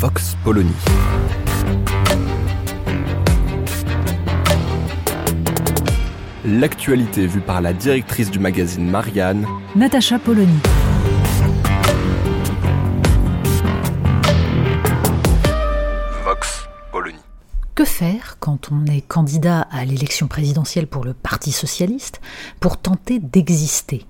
Vox Polony. L'actualité vue par la directrice du magazine Marianne, Natacha Polony. Vox Polony. Que faire quand on est candidat à l'élection présidentielle pour le Parti socialiste pour tenter d'exister?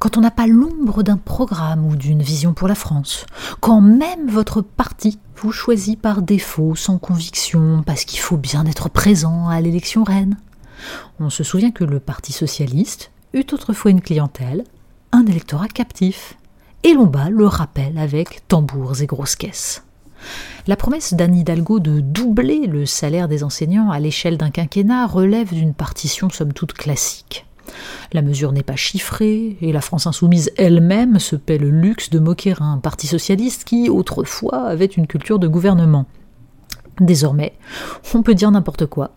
Quand on n'a pas l'ombre d'un programme ou d'une vision pour la France Quand même votre parti vous choisit par défaut, sans conviction, parce qu'il faut bien être présent à l'élection reine On se souvient que le Parti socialiste eut autrefois une clientèle, un électorat captif. Et l'on bat le rappel avec tambours et grosses caisses. La promesse d'Anne Hidalgo de doubler le salaire des enseignants à l'échelle d'un quinquennat relève d'une partition somme toute classique. La mesure n'est pas chiffrée, et la France insoumise elle-même se paie le luxe de moquer un parti socialiste qui, autrefois, avait une culture de gouvernement. Désormais, on peut dire n'importe quoi.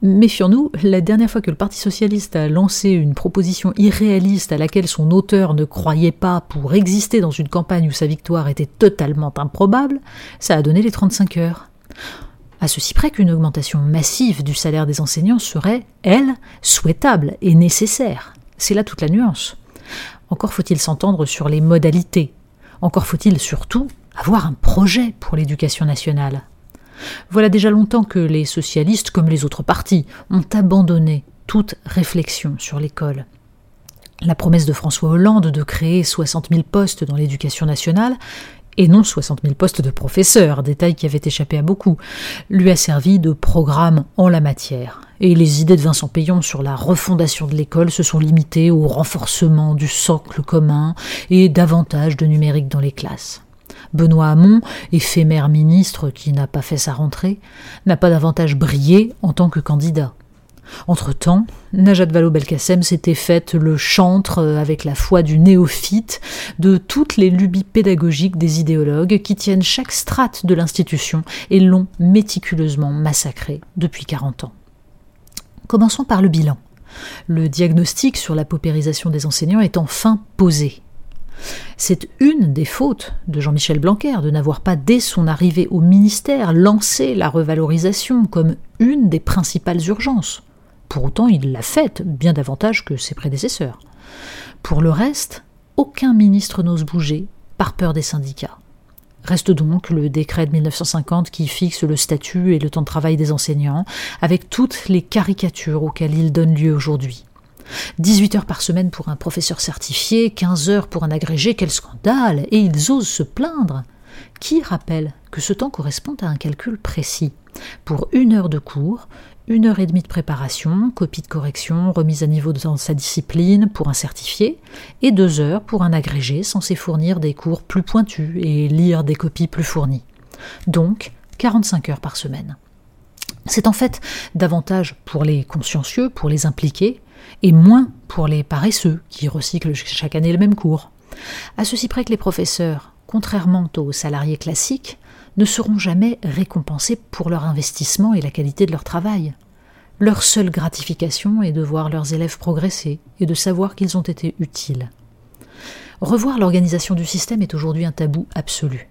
Méfions-nous, la dernière fois que le Parti socialiste a lancé une proposition irréaliste à laquelle son auteur ne croyait pas pour exister dans une campagne où sa victoire était totalement improbable, ça a donné les 35 heures. À ceci près qu'une augmentation massive du salaire des enseignants serait, elle, souhaitable et nécessaire. C'est là toute la nuance. Encore faut-il s'entendre sur les modalités. Encore faut-il surtout avoir un projet pour l'éducation nationale. Voilà déjà longtemps que les socialistes, comme les autres partis, ont abandonné toute réflexion sur l'école. La promesse de François Hollande de créer 60 000 postes dans l'éducation nationale, et non 60 000 postes de professeurs, détail qui avait échappé à beaucoup, lui a servi de programme en la matière. Et les idées de Vincent Payon sur la refondation de l'école se sont limitées au renforcement du socle commun et davantage de numérique dans les classes. Benoît Hamon, éphémère ministre qui n'a pas fait sa rentrée, n'a pas davantage brillé en tant que candidat. Entre-temps, Najat Vallaud-Belkacem s'était faite le chantre avec la foi du néophyte de toutes les lubies pédagogiques des idéologues qui tiennent chaque strate de l'institution et l'ont méticuleusement massacré depuis 40 ans. Commençons par le bilan. Le diagnostic sur la paupérisation des enseignants est enfin posé. C'est une des fautes de Jean-Michel Blanquer de n'avoir pas, dès son arrivée au ministère, lancé la revalorisation comme une des principales urgences. Pour autant, il l'a faite bien davantage que ses prédécesseurs. Pour le reste, aucun ministre n'ose bouger par peur des syndicats. Reste donc le décret de 1950 qui fixe le statut et le temps de travail des enseignants, avec toutes les caricatures auxquelles il donne lieu aujourd'hui. 18 heures par semaine pour un professeur certifié, 15 heures pour un agrégé, quel scandale Et ils osent se plaindre Qui rappelle que ce temps correspond à un calcul précis? Pour une heure de cours, une heure et demie de préparation, copie de correction, remise à niveau dans sa discipline pour un certifié, et deux heures pour un agrégé censé fournir des cours plus pointus et lire des copies plus fournies. Donc, 45 heures par semaine. C'est en fait davantage pour les consciencieux, pour les impliqués, et moins pour les paresseux qui recyclent chaque année le même cours. À ceci près que les professeurs, contrairement aux salariés classiques, ne seront jamais récompensés pour leur investissement et la qualité de leur travail. Leur seule gratification est de voir leurs élèves progresser et de savoir qu'ils ont été utiles. Revoir l'organisation du système est aujourd'hui un tabou absolu.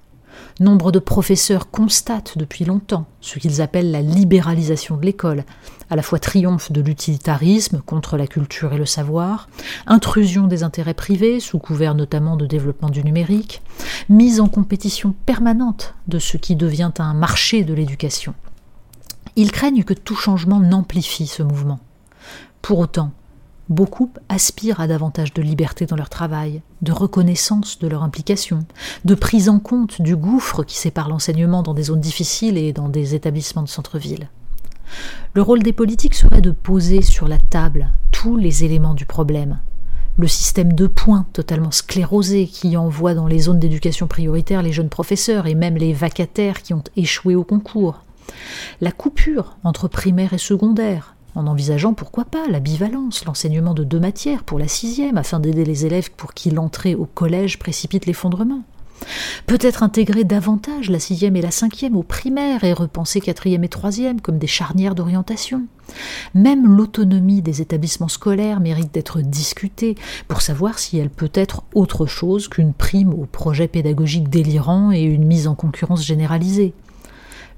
Nombre de professeurs constatent depuis longtemps ce qu'ils appellent la libéralisation de l'école, à la fois triomphe de l'utilitarisme contre la culture et le savoir, intrusion des intérêts privés sous couvert notamment de développement du numérique, mise en compétition permanente de ce qui devient un marché de l'éducation. Ils craignent que tout changement n'amplifie ce mouvement. Pour autant, Beaucoup aspirent à davantage de liberté dans leur travail, de reconnaissance de leur implication, de prise en compte du gouffre qui sépare l'enseignement dans des zones difficiles et dans des établissements de centre-ville. Le rôle des politiques serait de poser sur la table tous les éléments du problème. le système de points totalement sclérosé qui envoie dans les zones d'éducation prioritaire les jeunes professeurs et même les vacataires qui ont échoué au concours, la coupure entre primaire et secondaire, en envisageant pourquoi pas la bivalence, l'enseignement de deux matières pour la sixième, afin d'aider les élèves pour qui l'entrée au collège précipite l'effondrement. Peut-être intégrer davantage la sixième et la cinquième au primaire et repenser quatrième et troisième comme des charnières d'orientation. Même l'autonomie des établissements scolaires mérite d'être discutée pour savoir si elle peut être autre chose qu'une prime au projet pédagogique délirant et une mise en concurrence généralisée.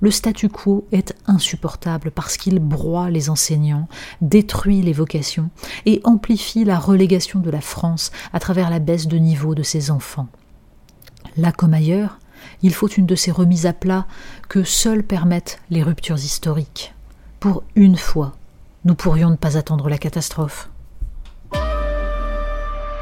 Le statu quo est insupportable parce qu'il broie les enseignants, détruit les vocations et amplifie la relégation de la France à travers la baisse de niveau de ses enfants. Là comme ailleurs, il faut une de ces remises à plat que seules permettent les ruptures historiques. Pour une fois, nous pourrions ne pas attendre la catastrophe.